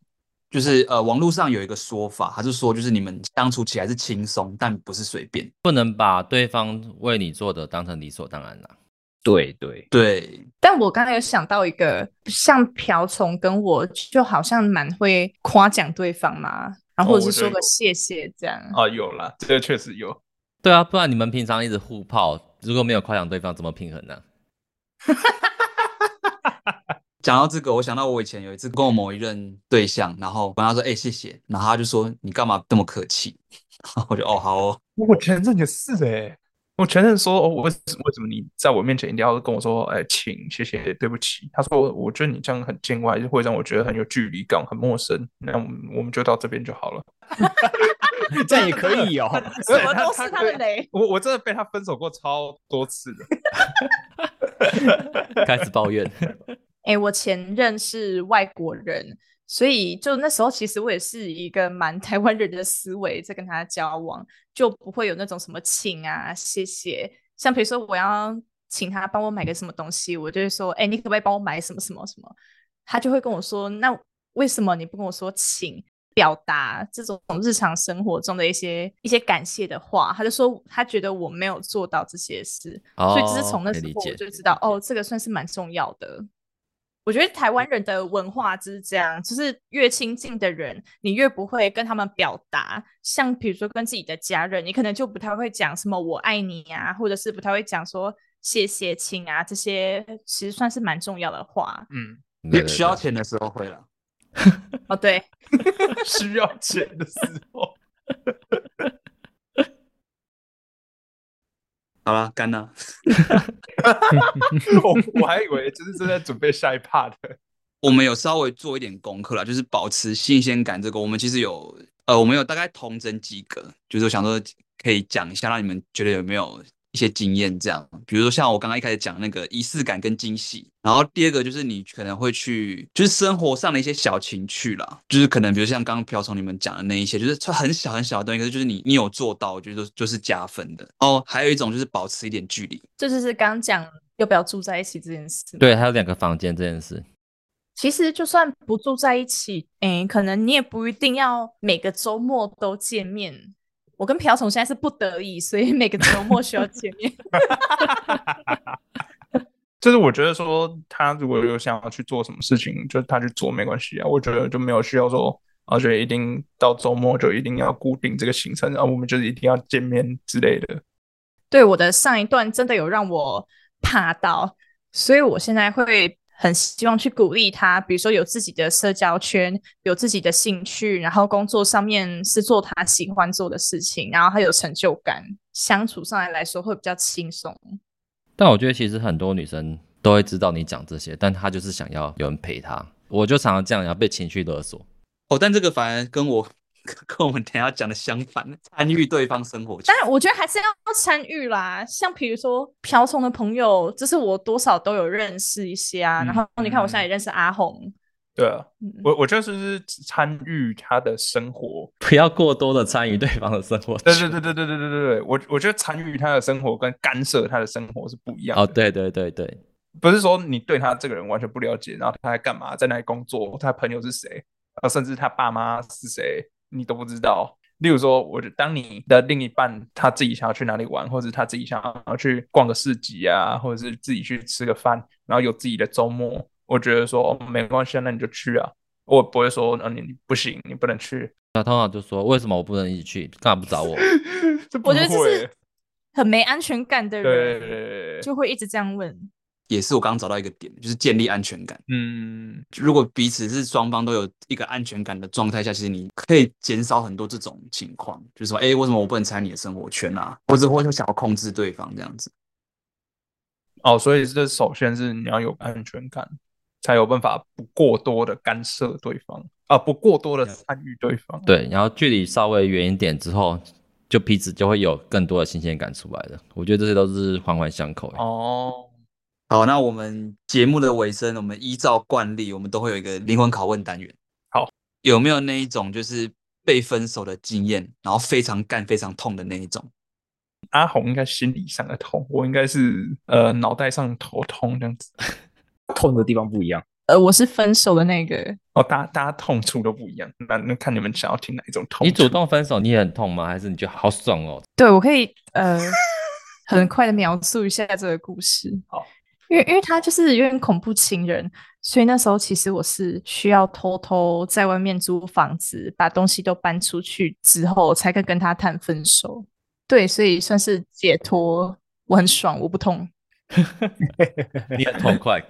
就是呃，网络上有一个说法，他是说，就是你们相处起来是轻松，但不是随便，不能把对方为你做的当成理所当然了。对对对。但我刚才有想到一个，像瓢虫跟我就好像蛮会夸奖对方嘛，然后或者是说个谢谢这样。啊、哦，有啦，这个确实有。对啊，不然你们平常一直互泡，如果没有夸奖对方，怎么平衡呢？讲到这个，我想到我以前有一次跟我某一任对象，然后跟他说：“哎、欸，谢谢。”然后他就说：“你干嘛这么客气？”然 后我就：“哦，好哦。”我前任也是哎、欸，我前任说：“哦，为为什么你在我面前一定要跟我说‘哎、欸，请谢谢对不起’？”他说：“我我觉得你这样很见外，就会让我觉得很有距离感，很陌生。那我们我们就到这边就好了。”这样也可以哦，什么都是他的雷。我我真的被他分手过超多次的，开始抱怨。哎，我前任是外国人，所以就那时候其实我也是一个蛮 台湾人的思维在跟他交往，就不会有那种什么请啊、谢谢。像比如说我要请他帮我买个什么东西，我就会说：“哎，你可不可以帮我买什么什么什么？”他就会跟我说：“那为什么你不跟我说请？表达这种日常生活中的一些一些感谢的话。”他就说他觉得我没有做到这些事，哦、所以只是从那时候我就知道，哦，这个算是蛮重要的。我觉得台湾人的文化就是这样，就是越亲近的人，你越不会跟他们表达。像比如说跟自己的家人，你可能就不太会讲什么“我爱你”啊，或者是不太会讲说“谢谢亲”啊，这些其实算是蛮重要的话。嗯，需要钱的时候会了。哦，对，需要钱的时候。好了，干了。我我还以为就是正在准备下一 part。我们有稍微做一点功课啦，就是保持新鲜感这个，我们其实有呃，我们有大概同整几个，就是我想说可以讲一下，让你们觉得有没有？一些经验，这样，比如说像我刚刚一开始讲那个仪式感跟惊喜，然后第二个就是你可能会去，就是生活上的一些小情趣啦，就是可能比如像刚刚瓢虫你们讲的那一些，就是很小很小的东西，可是就是你你有做到，我觉得就是加分的。哦，还有一种就是保持一点距离，这就是刚讲要不要住在一起这件事。对，还有两个房间这件事。其实就算不住在一起，哎，可能你也不一定要每个周末都见面。我跟瓢虫现在是不得已，所以每个周末需要见面。就是我觉得说，他如果有想要去做什么事情，就他去做没关系啊。我觉得就没有需要说，而且一定到周末就一定要固定这个行程，然后我们就是一定要见面之类的。对，我的上一段真的有让我怕到，所以我现在会。很希望去鼓励他，比如说有自己的社交圈，有自己的兴趣，然后工作上面是做他喜欢做的事情，然后他有成就感，相处上来来说会比较轻松。但我觉得其实很多女生都会知道你讲这些，但她就是想要有人陪她。我就常常这样，要被情绪勒索。哦，但这个反而跟我。跟我们等下讲的相反，参与对方生活。但是我觉得还是要参与啦，像比如说瓢虫的朋友，就是我多少都有认识一些啊。嗯、然后你看，我现在也认识阿红。对啊，嗯、我我就是参与他的生活，不要过多的参与对方的生活。对对对对对对对对，我我觉得参与他的生活跟干涉他的生活是不一样的。哦，对对对对，不是说你对他这个人完全不了解，然后他在干嘛，在哪里工作，他朋友是谁，啊，甚至他爸妈是谁。你都不知道，例如说，我当你的另一半他自己想要去哪里玩，或者他自己想要去逛个市集啊，或者是自己去吃个饭，然后有自己的周末，我觉得说哦没关系，那你就去啊，我不会说啊你你不行，你不能去。那通常就说为什么我不能一起去？干嘛不找我？我觉得这是很没安全感的人，对，就会一直这样问。也是我刚刚找到一个点，就是建立安全感。嗯，如果彼此是双方都有一个安全感的状态下，其实你可以减少很多这种情况，就是说，哎，为什么我不能参与你的生活圈啊？或者或者想要控制对方这样子。哦，所以这首先是你要有安全感，才有办法不过多的干涉对方啊，不过多的参与对方。对，然后距离稍微远一点之后，就彼此就会有更多的新鲜感出来了。我觉得这些都是环环相扣。哦。好，那我们节目的尾声，我们依照惯例，我们都会有一个灵魂拷问单元。好，有没有那一种就是被分手的经验，然后非常干、非常痛的那一种？阿红应该心理上的痛，我应该是呃脑袋上头痛这样子，痛的地方不一样。呃，我是分手的那个。哦，大家大家痛处都不一样，那那看你们想要听哪一种痛。你主动分手，你也很痛吗？还是你觉得好爽哦？对，我可以呃很快的描述一下这个故事。好。因为因为他就是有点恐怖情人，所以那时候其实我是需要偷偷在外面租房子，把东西都搬出去之后，才敢跟他谈分手。对，所以算是解脱，我很爽，我不痛。你很痛快。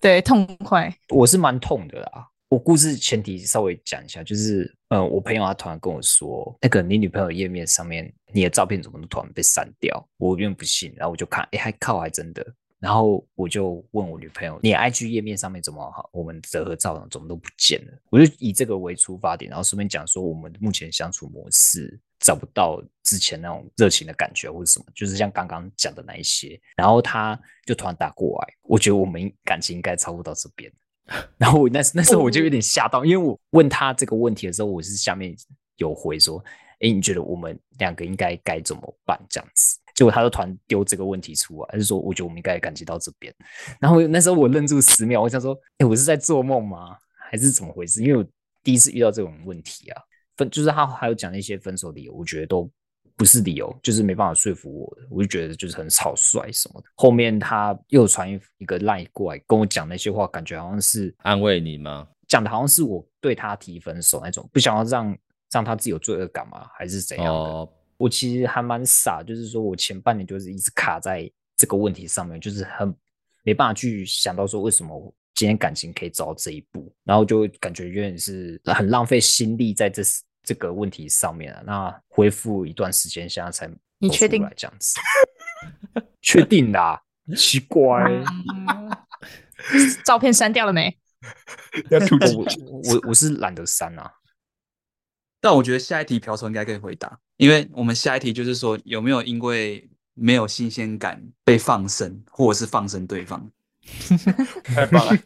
对，痛快。我是蛮痛的啦。我故事前提稍微讲一下，就是呃，我朋友他突然跟我说，那个你女朋友页面上面你的照片怎么突然被删掉？我有点不信，然后我就看，哎，还靠，还真的。然后我就问我女朋友：“你 IG 页面上面怎么好？我们的合照怎么都不见了？”我就以这个为出发点，然后顺便讲说我们目前相处模式找不到之前那种热情的感觉或者什么，就是像刚刚讲的那一些。然后他就突然打过来，我觉得我们感情应该超过到这边。然后我那那时候我就有点吓到，因为我问他这个问题的时候，我是下面有回说：“哎，你觉得我们两个应该该怎么办？”这样子。结果他就突然丢这个问题出来，他就说：“我觉得我们应该感情到这边。”然后那时候我愣住十秒，我想说：“哎，我是在做梦吗？还是怎么回事？”因为我第一次遇到这种问题啊，分就是他还有讲一些分手理由，我觉得都不是理由，就是没办法说服我的。我就觉得就是很草率什么的。后面他又传一个 line 过来跟我讲那些话，感觉好像是安慰你吗？讲的好像是我对他提分手那种，不想要让让他自己有罪恶感吗？还是怎样的？哦我其实还蛮傻，就是说我前半年就是一直卡在这个问题上面，就是很没办法去想到说为什么今天感情可以走到这一步，然后就感觉有点是很浪费心力在这这个问题上面啊。那恢复一段时间，现在才你确定这样子？确定啦，奇怪，照片删掉了没？我我我是懒得删啊。但我觉得下一题瓢虫应该可以回答，因为我们下一题就是说有没有因为没有新鲜感被放生，或者是放生对方？太棒了！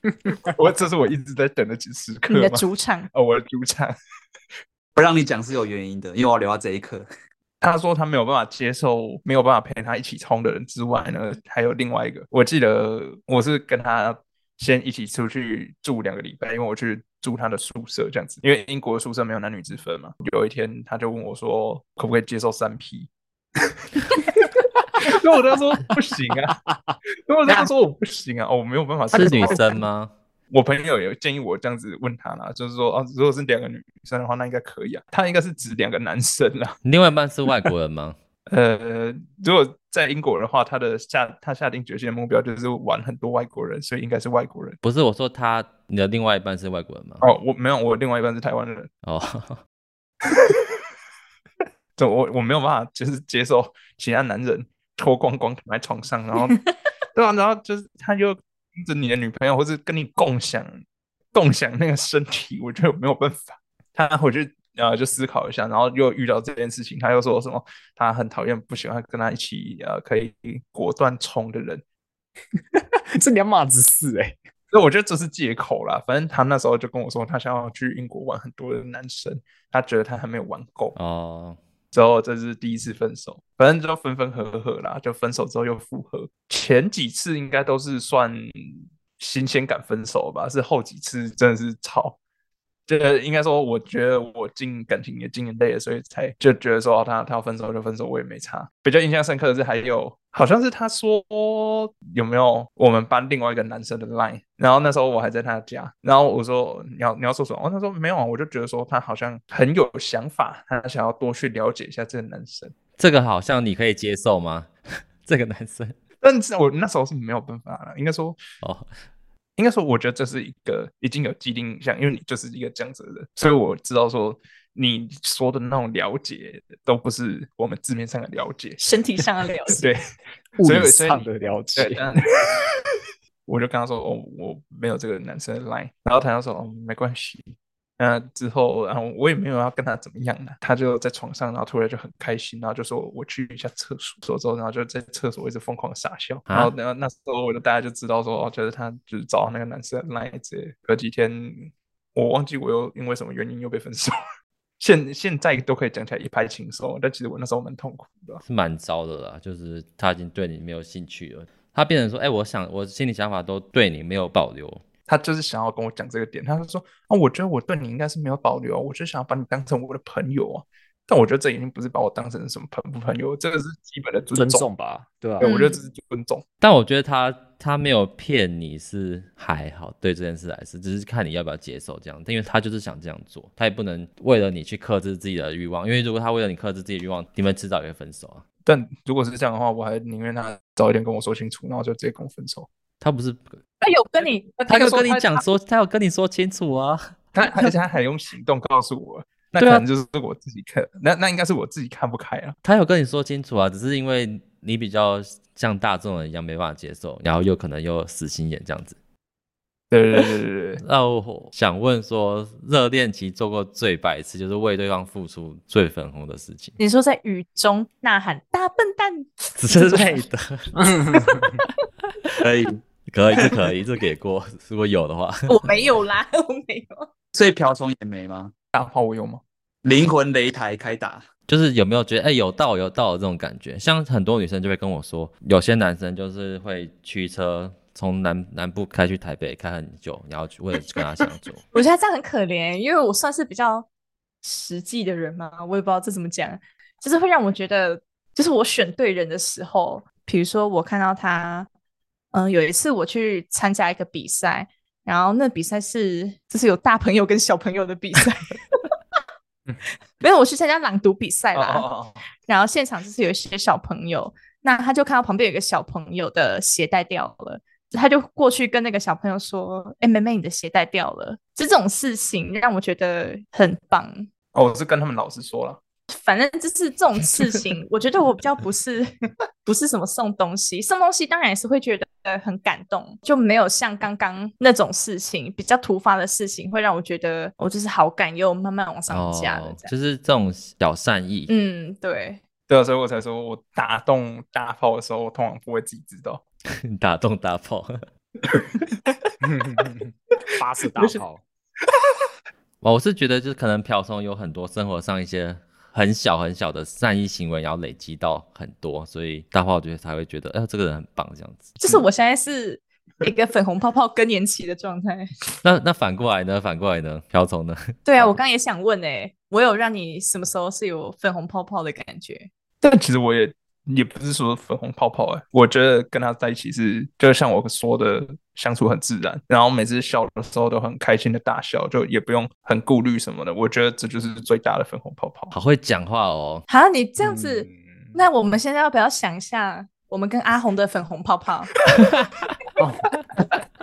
我这是我一直在等的时刻。你的主场哦，我的主场。不让你讲是有原因的，因为我要留到这一刻。他说他没有办法接受没有办法陪他一起冲的人之外呢，还有另外一个。我记得我是跟他先一起出去住两个礼拜，因为我去。住他的宿舍这样子，因为英国的宿舍没有男女之分嘛。有一天他就问我说：“可不可以接受三 P？” 所以我跟他说不行啊，所以我跟他说我不行啊，哦，我没有办法。是女生吗？我朋友也建议我这样子问他啦，就是说啊，如果是两个女生的话，那应该可以啊。他应该是指两个男生啦。另外一半是外国人吗？呃，如果在英国的话，他的下他下定决心的目标就是玩很多外国人，所以应该是外国人。不是我说他，你的另外一半是外国人吗？哦，我没有，我另外一半是台湾人。哦，就我我没有办法，就是接受其他男人脱光光躺在床上，然后 对啊，然后就是他就跟着你的女朋友，或是跟你共享共享那个身体，我觉得我没有办法。他回去。呃，就思考一下，然后又遇到这件事情，他又说什么？他很讨厌，不喜欢跟他一起呃，可以果断冲的人。这两码子事哎，所以我觉得这是借口啦。反正他那时候就跟我说，他想要去英国玩很多的男生，他觉得他还没有玩够哦。之后这是第一次分手，反正就分分合合啦，就分手之后又复合。前几次应该都是算新鲜感分手吧，是后几次真的是吵。这个应该说，我觉得我进感情也经营累了，所以才就觉得说他他要分手就分手，我也没差。比较印象深刻的是，还有好像是他说有没有我们班另外一个男生的 line，然后那时候我还在他家，然后我说你要你要说什么？哦，他说没有啊，我就觉得说他好像很有想法，他想要多去了解一下这个男生。这个好像你可以接受吗？这个男生？但是我那时候是没有办法了，应该说哦，应该说我觉得这是一个已经有既定印象，因为你就是一个这样子的人，所以我知道说。你说的那种了解，都不是我们字面上的了解，身体上的了解，对，物理上的了解。我就跟他说，哦，我没有这个男生的 line，然后他就说，哦，没关系。那之后，然后我也没有要跟他怎么样呢，他就在床上，然后突然就很开心，然后就说我去一下厕所，之后，然后就在厕所一直疯狂傻笑，啊、然后，然后那时候我就大家就知道说，哦，就是他就是找那个男生的 line，这隔几天我忘记我又因为什么原因又被分手。现现在都可以讲起来一拍轻松，但其实我那时候蛮痛苦的，是蛮糟的啦。就是他已经对你没有兴趣了，他变成说：“哎、欸，我想我心里想法都对你没有保留。”他就是想要跟我讲这个点，他就说：“啊，我觉得我对你应该是没有保留，我就想要把你当成我的朋友啊。”但我觉得这已经不是把我当成什么朋不朋友，这个是基本的尊重，尊重吧？对吧、啊？对，我觉得这是尊重。但我觉得他他没有骗你是还好，对这件事来说，只是看你要不要接受这样。因为他就是想这样做，他也不能为了你去克制自己的欲望。因为如果他为了你克制自己的欲望，你们迟早也会分手啊。但如果是这样的话，我还宁愿他早一点跟我说清楚，然后就直接跟我分手。他不是他有跟你，他有跟你讲说，他有跟你说清楚啊。他而且他还用行动告诉我。那可能就是我自己看，啊、那那应该是我自己看不开啊。他有跟你说清楚啊，只是因为你比较像大众人一样没办法接受，然后又可能又死心眼这样子。对对对对对。那我想问说，热恋期做过最白痴，就是为对方付出最粉红的事情。你说在雨中呐喊“大笨蛋”之类的，可以可以这可以这给过，如果有的话。我没有啦，我没有。所以瓢虫也没吗？大炮我有吗？灵魂擂台开打，就是有没有觉得哎、欸、有到有到的这种感觉？像很多女生就会跟我说，有些男生就是会驱车从南南部开去台北开很久，然后为了跟他相处。我觉得这样很可怜，因为我算是比较实际的人嘛，我也不知道这怎么讲，就是会让我觉得，就是我选对人的时候，比如说我看到他，嗯，有一次我去参加一个比赛。然后那比赛是就是有大朋友跟小朋友的比赛，没有，我去参加朗读比赛啦。Oh, oh, oh. 然后现场就是有一些小朋友，那他就看到旁边有一个小朋友的鞋带掉了，他就过去跟那个小朋友说：“哎，妹妹，你的鞋带掉了。”就这种事情让我觉得很棒。哦，我是跟他们老师说了。反正就是这种事情，我觉得我比较不是不是什么送东西，送东西当然也是会觉得很感动，就没有像刚刚那种事情比较突发的事情，会让我觉得我就是好感又慢慢往上加的，就是这种小善意。嗯，对，对啊，所以我才说我打动大炮的时候，我通常不会自己知道。打动大炮，发射大炮。我是觉得，就是可能瓢虫有很多生活上一些。很小很小的善意行为，然后累积到很多，所以大炮觉得才会觉得，哎、呃，这个人很棒，这样子。就是我现在是一个粉红泡泡更年期的状态。那那反过来呢？反过来呢？瓢虫呢？对啊，我刚刚也想问哎、欸，我有让你什么时候是有粉红泡泡的感觉？但其实我也。也不是说粉红泡泡哎，我觉得跟他在一起是，就像我说的，相处很自然，然后每次笑的时候都很开心的大笑，就也不用很顾虑什么的。我觉得这就是最大的粉红泡泡。好会讲话哦！好，你这样子，嗯、那我们现在要不要想一下，我们跟阿红的粉红泡泡？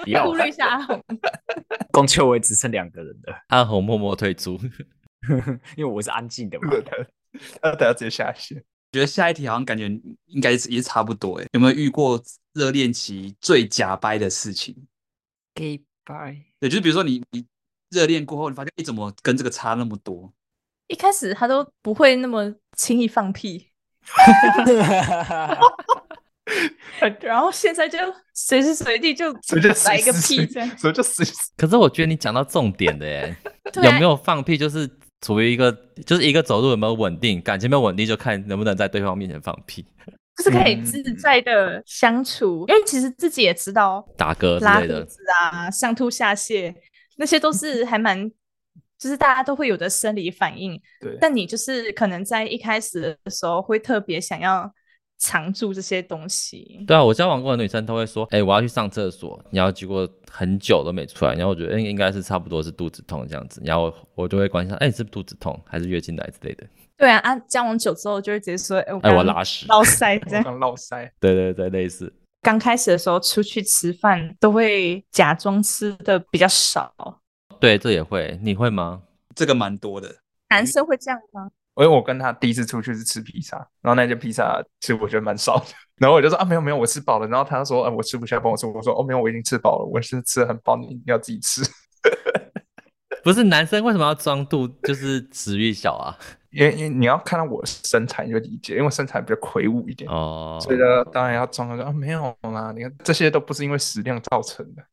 要顾虑一下阿红。公秋伟只剩两个人了，阿红默默退出，因为我是安静的嘛。那等下直接下线。觉得下一题好像感觉应该也是差不多哎，有没有遇过热恋期最假掰的事情？假掰，对，就是比如说你你热恋过后，你发现你怎么跟这个差那么多？一开始他都不会那么轻易放屁，然后现在就随时随地就来一个屁，这样，所以就随。可是我觉得你讲到重点的 耶，有没有放屁就是。处于一个就是一个走路有没有稳定，感情没有稳定，就看能不能在对方面前放屁，就是可以自在的相处。因为其实自己也知道，打嗝之类的，拉肚子啊，上吐下泻，那些都是还蛮，就是大家都会有的生理反应。对，但你就是可能在一开始的时候会特别想要藏住这些东西。对啊，我交往过的女生都会说，哎、欸，我要去上厕所，然后结果很久都没出来，然后我觉得，哎、欸，应该是差不多是肚子痛这样子，然后我，就会关心，哎、欸，是不是肚子痛，还是月经来之类的。对啊，啊，交往久之后就会直接说，哎、欸，我，我拉屎，落塞，这样 落塞。对对对，类似。刚开始的时候出去吃饭都会假装吃的比较少。对，这也会，你会吗？这个蛮多的。男生会这样吗？因为我跟他第一次出去是吃披萨，然后那件披萨其实我觉得蛮少的，然后我就说啊，没有没有，我吃饱了。然后他说啊，我吃不下，帮我吃。我说哦，没有，我已经吃饱了，我是吃的很饱，你要自己吃。不是男生为什么要装肚就是食欲小啊？因为因为你要看到我身材你就理解，因为身材比较魁梧一点哦，所以呢当然要装个啊，没有啦，你看这些都不是因为食量造成的。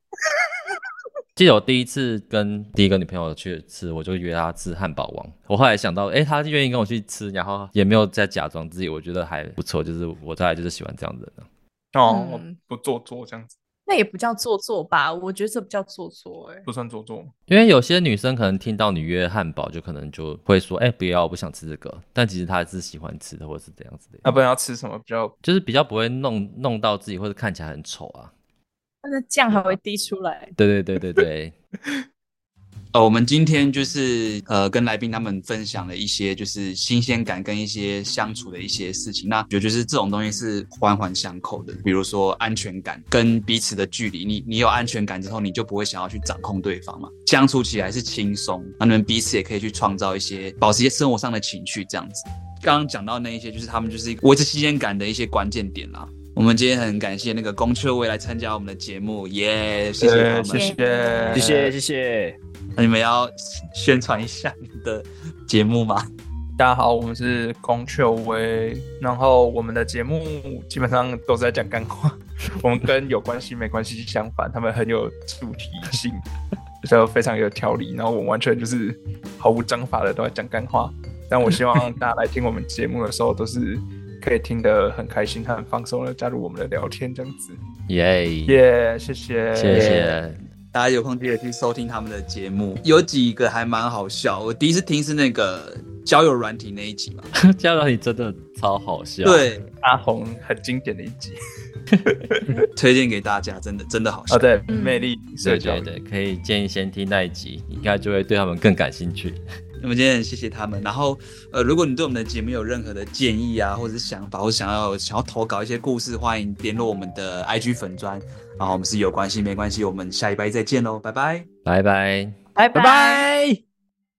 记得我第一次跟第一个女朋友去吃，我就约她吃汉堡王。我后来想到，哎，她愿意跟我去吃，然后也没有再假装自己，我觉得还不错。就是我大概就是喜欢这样的人哦，嗯、不做作这样子。那也不叫做作吧？我觉得这不叫做作，哎，不算做作。因为有些女生可能听到你约汉堡，就可能就会说，哎，不要，我不想吃这个。但其实她是喜欢吃的，或者是这样子的。要不然要吃什么比较？就是比较不会弄弄到自己，或者看起来很丑啊。那酱还会滴出来。对对对对对。呃，我们今天就是呃跟来宾他们分享了一些就是新鲜感跟一些相处的一些事情。那我觉得就是这种东西是环环相扣的。比如说安全感跟彼此的距离，你你有安全感之后，你就不会想要去掌控对方嘛，相处起来是轻松。那你们彼此也可以去创造一些保持一些生活上的情趣，这样子。刚刚讲到那一些，就是他们就是维持新鲜感的一些关键点啦。我们今天很感谢那个龚秋薇来参加我们的节目，耶、yeah！谢谢他们，谢谢，谢谢，谢谢。那你们要宣传一下你们的节目吗？大家好，我们是龚秋薇，然后我们的节目基本上都是在讲干话。我们跟有关系没关系相反，他们很有主题性，就非常有条理。然后我们完全就是毫无章法的都在讲干话。但我希望大家来听我们节目的时候都是。可以听得很开心，他很放松的加入我们的聊天，这样子，耶耶，谢谢。谢谢，大家有空记得去收听他们的节目，有几个还蛮好笑。我第一次听是那个交友软体那一集嘛，交友软体真的超好笑，对，阿红很经典的一集，推荐给大家，真的真的好笑，哦、对，魅力社交，对对对，可以建议先听那一集，应该就会对他们更感兴趣。那么今天很谢谢他们，然后呃，如果你对我们的节目有任何的建议啊，或者是想法，或者想要想要投稿一些故事，欢迎联络我们的 IG 粉砖，然后我们是有关系没关系，我们下一拜再见喽，拜拜，拜拜，拜拜。